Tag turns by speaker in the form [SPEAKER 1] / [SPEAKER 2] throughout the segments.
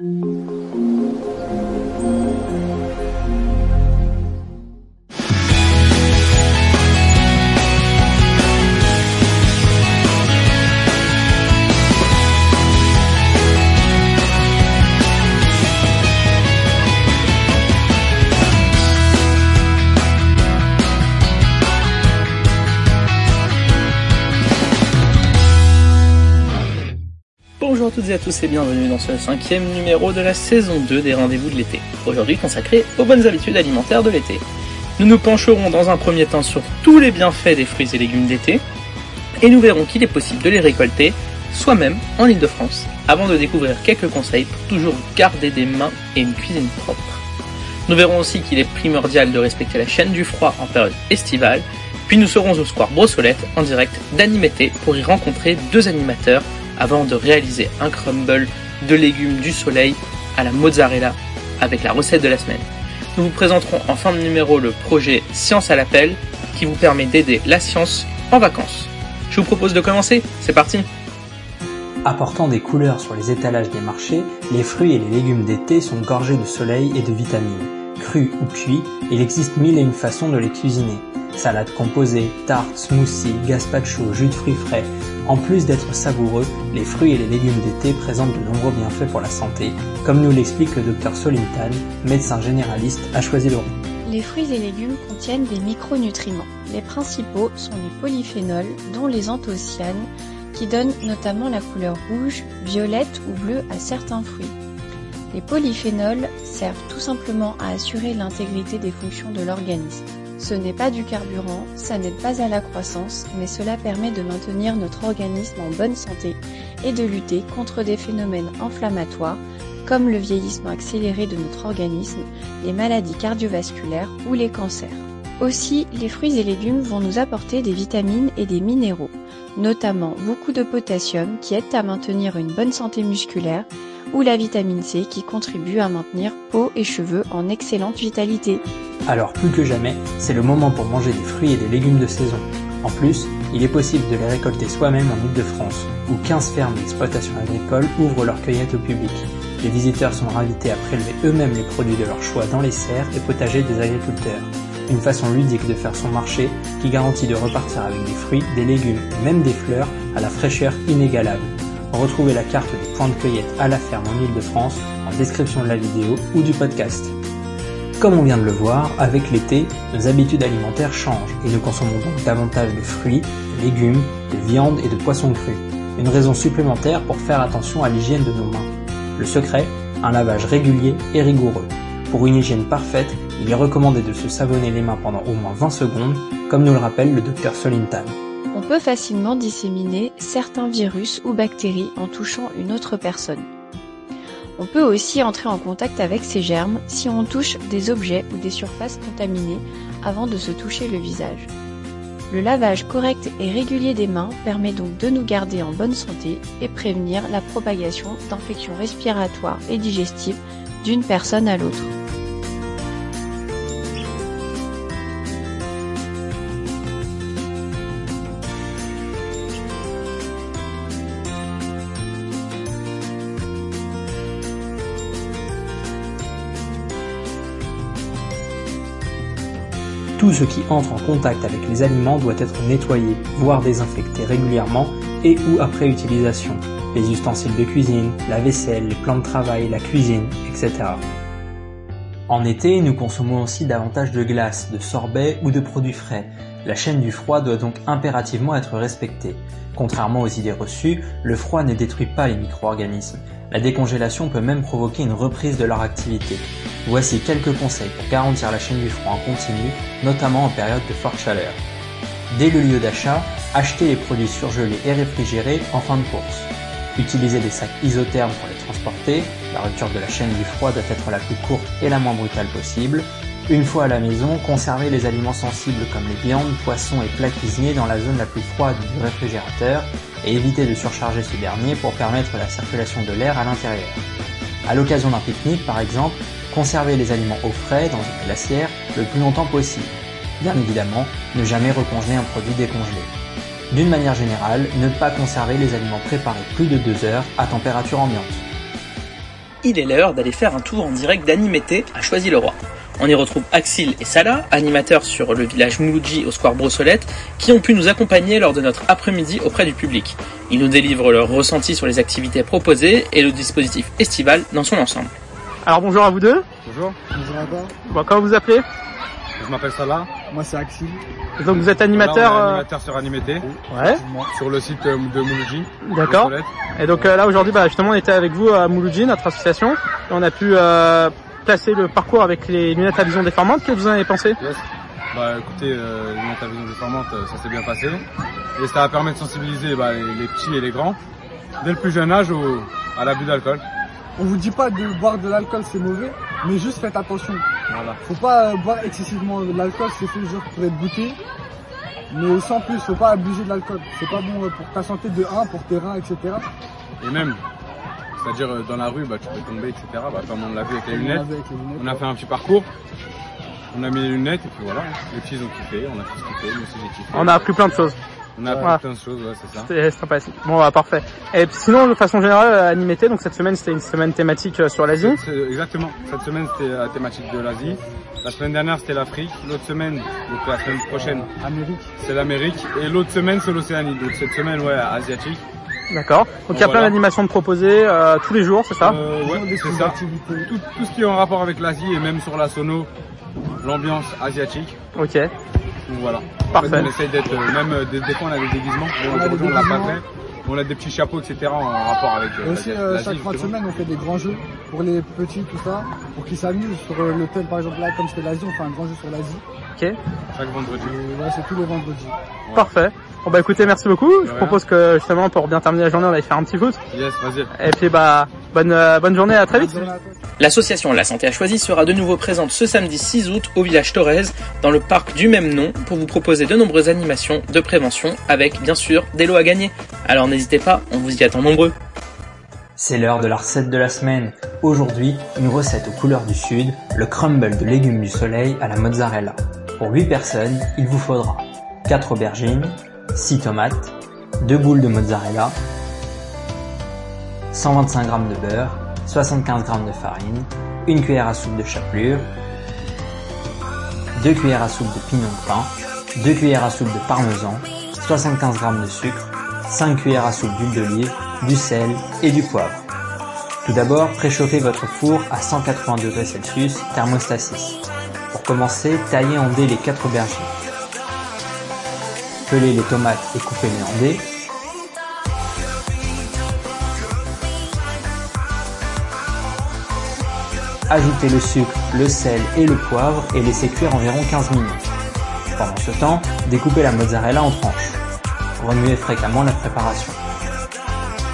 [SPEAKER 1] Bonjour à toutes et à tous et bienvenue dans ce cinquième numéro de la saison 2 des rendez-vous de l'été, aujourd'hui consacré aux bonnes habitudes alimentaires de l'été. Nous nous pencherons dans un premier temps sur tous les bienfaits des fruits et légumes d'été, et nous verrons qu'il est possible de les récolter soi-même en Ile-de-France, avant de découvrir quelques conseils pour toujours garder des mains et une cuisine propre. Nous verrons aussi qu'il est primordial de respecter la chaîne du froid en période estivale, puis nous serons au Square Brossolette en direct d'Animété pour y rencontrer deux animateurs avant de réaliser un crumble de légumes du soleil à la mozzarella avec la recette de la semaine. Nous vous présenterons en fin de numéro le projet Science à l'appel qui vous permet d'aider la science en vacances. Je vous propose de commencer, c'est parti
[SPEAKER 2] Apportant des couleurs sur les étalages des marchés, les fruits et les légumes d'été sont gorgés de soleil et de vitamines. Crus ou cuits, il existe mille et une façons de les cuisiner. Salade composée, tarte, smoothie, gazpacho, jus de fruits frais. En plus d'être savoureux, les fruits et les légumes d'été présentent de nombreux bienfaits pour la santé, comme nous l'explique le docteur Solintan, médecin généraliste à Choisy-le-Rond.
[SPEAKER 3] Les fruits et légumes contiennent des micronutriments. Les principaux sont les polyphénols, dont les anthocyanes, qui donnent notamment la couleur rouge, violette ou bleue à certains fruits. Les polyphénols servent tout simplement à assurer l'intégrité des fonctions de l'organisme. Ce n'est pas du carburant, ça n'aide pas à la croissance, mais cela permet de maintenir notre organisme en bonne santé et de lutter contre des phénomènes inflammatoires comme le vieillissement accéléré de notre organisme, les maladies cardiovasculaires ou les cancers. Aussi, les fruits et légumes vont nous apporter des vitamines et des minéraux, notamment beaucoup de potassium qui aide à maintenir une bonne santé musculaire ou la vitamine C qui contribue à maintenir peau et cheveux en excellente vitalité.
[SPEAKER 2] Alors plus que jamais, c'est le moment pour manger des fruits et des légumes de saison. En plus, il est possible de les récolter soi-même en Ile-de-France, où 15 fermes d'exploitation agricole ouvrent leur cueillette au public. Les visiteurs sont invités à prélever eux-mêmes les produits de leur choix dans les serres et potagers des agriculteurs. Une façon ludique de faire son marché qui garantit de repartir avec des fruits, des légumes et même des fleurs à la fraîcheur inégalable. Retrouvez la carte des points de cueillette à la ferme en Ile-de-France en description de la vidéo ou du podcast. Comme on vient de le voir, avec l'été, nos habitudes alimentaires changent et nous consommons donc davantage de fruits, de légumes, de viande et de poissons crus. Une raison supplémentaire pour faire attention à l'hygiène de nos mains. Le secret, un lavage régulier et rigoureux. Pour une hygiène parfaite, il est recommandé de se savonner les mains pendant au moins 20 secondes, comme nous le rappelle le docteur Solintan.
[SPEAKER 3] On peut facilement disséminer certains virus ou bactéries en touchant une autre personne. On peut aussi entrer en contact avec ces germes si on touche des objets ou des surfaces contaminées avant de se toucher le visage. Le lavage correct et régulier des mains permet donc de nous garder en bonne santé et prévenir la propagation d'infections respiratoires et digestives d'une personne à l'autre.
[SPEAKER 2] Tout ce qui entre en contact avec les aliments doit être nettoyé, voire désinfecté régulièrement et ou après utilisation. Les ustensiles de cuisine, la vaisselle, les plans de travail, la cuisine, etc. En été, nous consommons aussi davantage de glace, de sorbet ou de produits frais. La chaîne du froid doit donc impérativement être respectée. Contrairement aux idées reçues, le froid ne détruit pas les micro-organismes. La décongélation peut même provoquer une reprise de leur activité. Voici quelques conseils pour garantir la chaîne du froid en continu, notamment en période de forte chaleur. Dès le lieu d'achat, achetez les produits surgelés et réfrigérés en fin de course. Utilisez des sacs isothermes pour les transporter, la rupture de la chaîne du froid doit être la plus courte et la moins brutale possible. Une fois à la maison, conservez les aliments sensibles comme les viandes, poissons et plats cuisinés dans la zone la plus froide du réfrigérateur et évitez de surcharger ce dernier pour permettre la circulation de l'air à l'intérieur. À l'occasion d'un pique-nique par exemple, conservez les aliments au frais dans une glacière le plus longtemps possible. Bien évidemment, ne jamais recongeler un produit décongelé. D'une manière générale, ne pas conserver les aliments préparés plus de 2 heures à température ambiante.
[SPEAKER 1] il est l'heure d'aller faire un tour en direct d'Animété à Choisy-le-Roi. On y retrouve Axil et Salah, animateurs sur le village Mouloudji au square Brossolette, qui ont pu nous accompagner lors de notre après-midi auprès du public. Ils nous délivrent leurs ressentis sur les activités proposées et le dispositif estival dans son ensemble. Alors bonjour à vous deux.
[SPEAKER 4] Bonjour.
[SPEAKER 5] Bonjour à toi.
[SPEAKER 1] Bon, comment vous appelez?
[SPEAKER 4] Je m'appelle Salah.
[SPEAKER 5] Moi c'est Axil.
[SPEAKER 1] Donc vous êtes animateur.
[SPEAKER 4] Là, on est
[SPEAKER 1] euh,
[SPEAKER 4] animateur sur Animété,
[SPEAKER 1] Ouais,
[SPEAKER 4] sur le site euh, de Mouloudji.
[SPEAKER 1] d'accord. Et donc euh, là aujourd'hui, bah, justement, on était avec vous à Mouloudji, notre association, et on a pu euh, placer le parcours avec les lunettes à vision déformante. Qu'est-ce que vous en avez pensé?
[SPEAKER 4] Yes. Bah écoutez, euh, lunettes à vision déformante, ça s'est bien passé. Et ça va permettre de sensibiliser bah, les, les petits et les grands, dès le plus jeune âge, au, à l'abus d'alcool.
[SPEAKER 5] On vous dit pas de boire de l'alcool c'est mauvais, mais juste faites attention.
[SPEAKER 4] Voilà.
[SPEAKER 5] Faut pas euh, boire excessivement de l'alcool, c'est fait genre pour être goûté. Mais sans plus, faut pas abuser de l'alcool. C'est pas bon euh, pour ta santé de 1, pour tes reins, etc.
[SPEAKER 4] Et même, c'est-à-dire euh, dans la rue, bah, tu peux tomber, etc. Bah, comme on l'a vu avec les lunettes.
[SPEAKER 5] avec les lunettes.
[SPEAKER 4] On a fait un petit parcours. On a mis les lunettes et puis voilà. Les petits ont kiffé, on a tous kiffé, moi aussi j'ai kiffé.
[SPEAKER 1] On a appris plein de choses.
[SPEAKER 4] On a appris
[SPEAKER 1] Voilà.
[SPEAKER 4] plein de choses, ouais, c'est ça.
[SPEAKER 1] C'était sympathique. Bon, bah, parfait. Et sinon, de façon générale, euh, Animété, donc cette semaine, c'était une semaine thématique euh, sur l'Asie.
[SPEAKER 4] C'est- Exactement. Cette semaine, c'était la thématique de l'Asie. La semaine dernière, c'était l'Afrique. L'autre semaine, donc la semaine prochaine,
[SPEAKER 5] Amérique.
[SPEAKER 4] c'est l'Amérique. Et l'autre semaine, c'est l'Océanie. Donc cette semaine, ouais, asiatique.
[SPEAKER 1] D'accord. Donc il y a plein d'animations de proposer euh, tous les jours, c'est ça?
[SPEAKER 4] Euh, ouais, c'est ça. Tout, tout ce qui est en rapport avec l'Asie et même sur la sono, l'ambiance asiatique.
[SPEAKER 1] Ok.
[SPEAKER 4] Donc voilà. En
[SPEAKER 1] Parfait.
[SPEAKER 4] fait, on essaye d'être, euh, même euh, des, des fois, on a des déguisements. Bon,
[SPEAKER 5] On a
[SPEAKER 4] on l'a pas
[SPEAKER 5] déguisements.
[SPEAKER 4] fait. On a des petits chapeaux, etc. en rapport avec
[SPEAKER 5] Et aussi, euh,
[SPEAKER 4] l'Asie,
[SPEAKER 5] chaque fin de semaine, on fait des grands jeux pour les petits, tout ça, pour qu'ils s'amusent sur le thème, par exemple là, comme c'était l'Asie, on fait un grand jeu sur l'Asie.
[SPEAKER 1] Ok.
[SPEAKER 4] Chaque vendredi.
[SPEAKER 5] Et voilà, c'est tous les vendredis.
[SPEAKER 1] Parfait. Bon bah écoutez, merci beaucoup. Je propose que justement pour bien terminer la journée, on aille faire un petit foot.
[SPEAKER 4] Yes, vas-y.
[SPEAKER 1] Et puis bah bonne euh, bonne journée, à très vite. L'association La Santé à Choisy sera de nouveau présente ce samedi 6 août au village Torres, dans le parc du même nom, pour vous proposer de nombreuses animations de prévention avec bien sûr des lots à gagner. Alors n'hésitez pas, on vous y attend nombreux.
[SPEAKER 2] C'est l'heure de la recette de la semaine. Aujourd'hui, une recette aux couleurs du sud, le crumble de légumes du soleil à la mozzarella. Pour 8 personnes, il vous faudra 4 aubergines, 6 tomates, 2 boules de mozzarella, 125 g de beurre, 75 g de farine, 1 cuillère à soupe de chapelure, 2 cuillères à soupe de pignon de pain, 2 cuillères à soupe de parmesan, 75 g de sucre, 5 cuillères à soupe d'huile d'olive, du sel et du poivre. Tout d'abord, préchauffez votre four à 180 degrés Celsius, thermostat 6. Pour commencer, taillez en dés les 4 aubergines. Pelez les tomates et coupez-les en dés. Ajoutez le sucre, le sel et le poivre et laissez cuire environ 15 minutes. Pendant ce temps, découpez la mozzarella en tranches. Remuez fréquemment la préparation.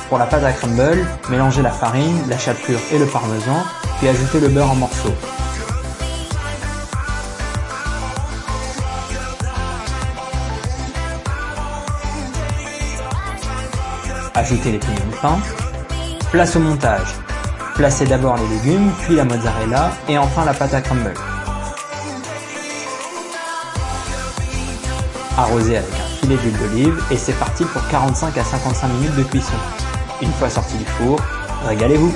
[SPEAKER 2] Pour la pâte à crumble, mélangez la farine, la chapelure et le parmesan, puis ajoutez le beurre en morceaux. Ajoutez les pignons de pain. Place au montage. Placez d'abord les légumes, puis la mozzarella et enfin la pâte à crumble. Arrosez avec un filet d'huile d'olive et c'est parti pour 45 à 55 minutes de cuisson. Une fois sorti du four, régalez-vous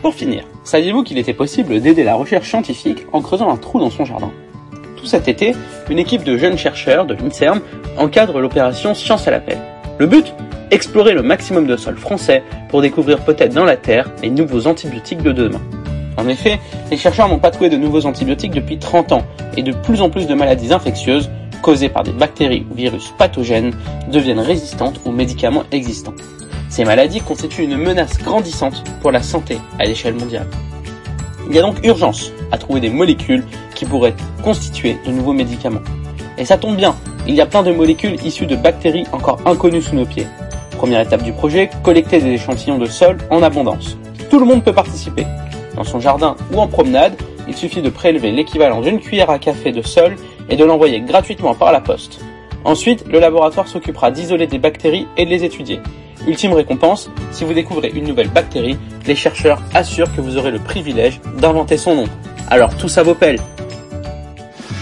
[SPEAKER 1] Pour finir, saviez-vous qu'il était possible d'aider la recherche scientifique en creusant un trou dans son jardin? Tout cet été, une équipe de jeunes chercheurs de l'INSERM encadre l'opération Science à l'appel. Le but? Explorer le maximum de sols français pour découvrir peut-être dans la terre les nouveaux antibiotiques de demain. En effet, les chercheurs n'ont pas trouvé de nouveaux antibiotiques depuis 30 ans et de plus en plus de maladies infectieuses causées par des bactéries ou virus pathogènes deviennent résistantes aux médicaments existants. Ces maladies constituent une menace grandissante pour la santé à l'échelle mondiale. Il y a donc urgence à trouver des molécules qui pourraient constituer de nouveaux médicaments. Et ça tombe bien, il y a plein de molécules issues de bactéries encore inconnues sous nos pieds. Première étape du projet, collecter des échantillons de sol en abondance. Tout le monde peut participer. Dans son jardin ou en promenade, il suffit de prélever l'équivalent d'une cuillère à café de sol et de l'envoyer gratuitement par la poste. Ensuite, le laboratoire s'occupera d'isoler des bactéries et de les étudier. Ultime récompense, si vous découvrez une nouvelle bactérie, les chercheurs assurent que vous aurez le privilège d'inventer son nom. Alors tout ça vaut pelle.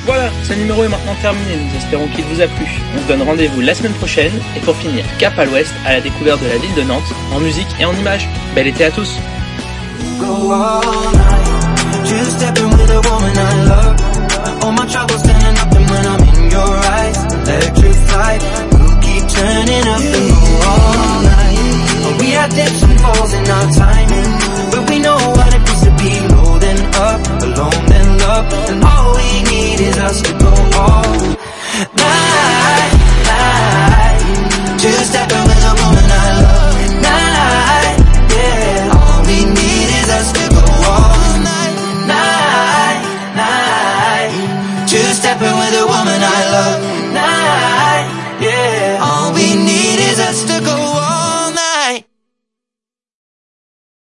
[SPEAKER 1] Voilà, ce numéro est maintenant terminé, nous espérons qu'il vous a plu. On se donne rendez-vous la semaine prochaine, et pour finir, cap à l'ouest, à la découverte de la ville de Nantes, en musique et en images. Bel été à tous